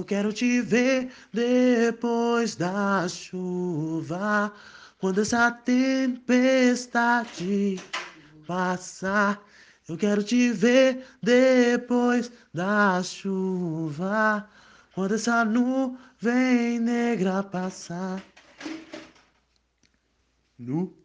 Eu quero te ver depois da chuva, quando essa tempestade passar. Eu quero te ver depois da chuva, quando essa nuvem negra passar. Nu.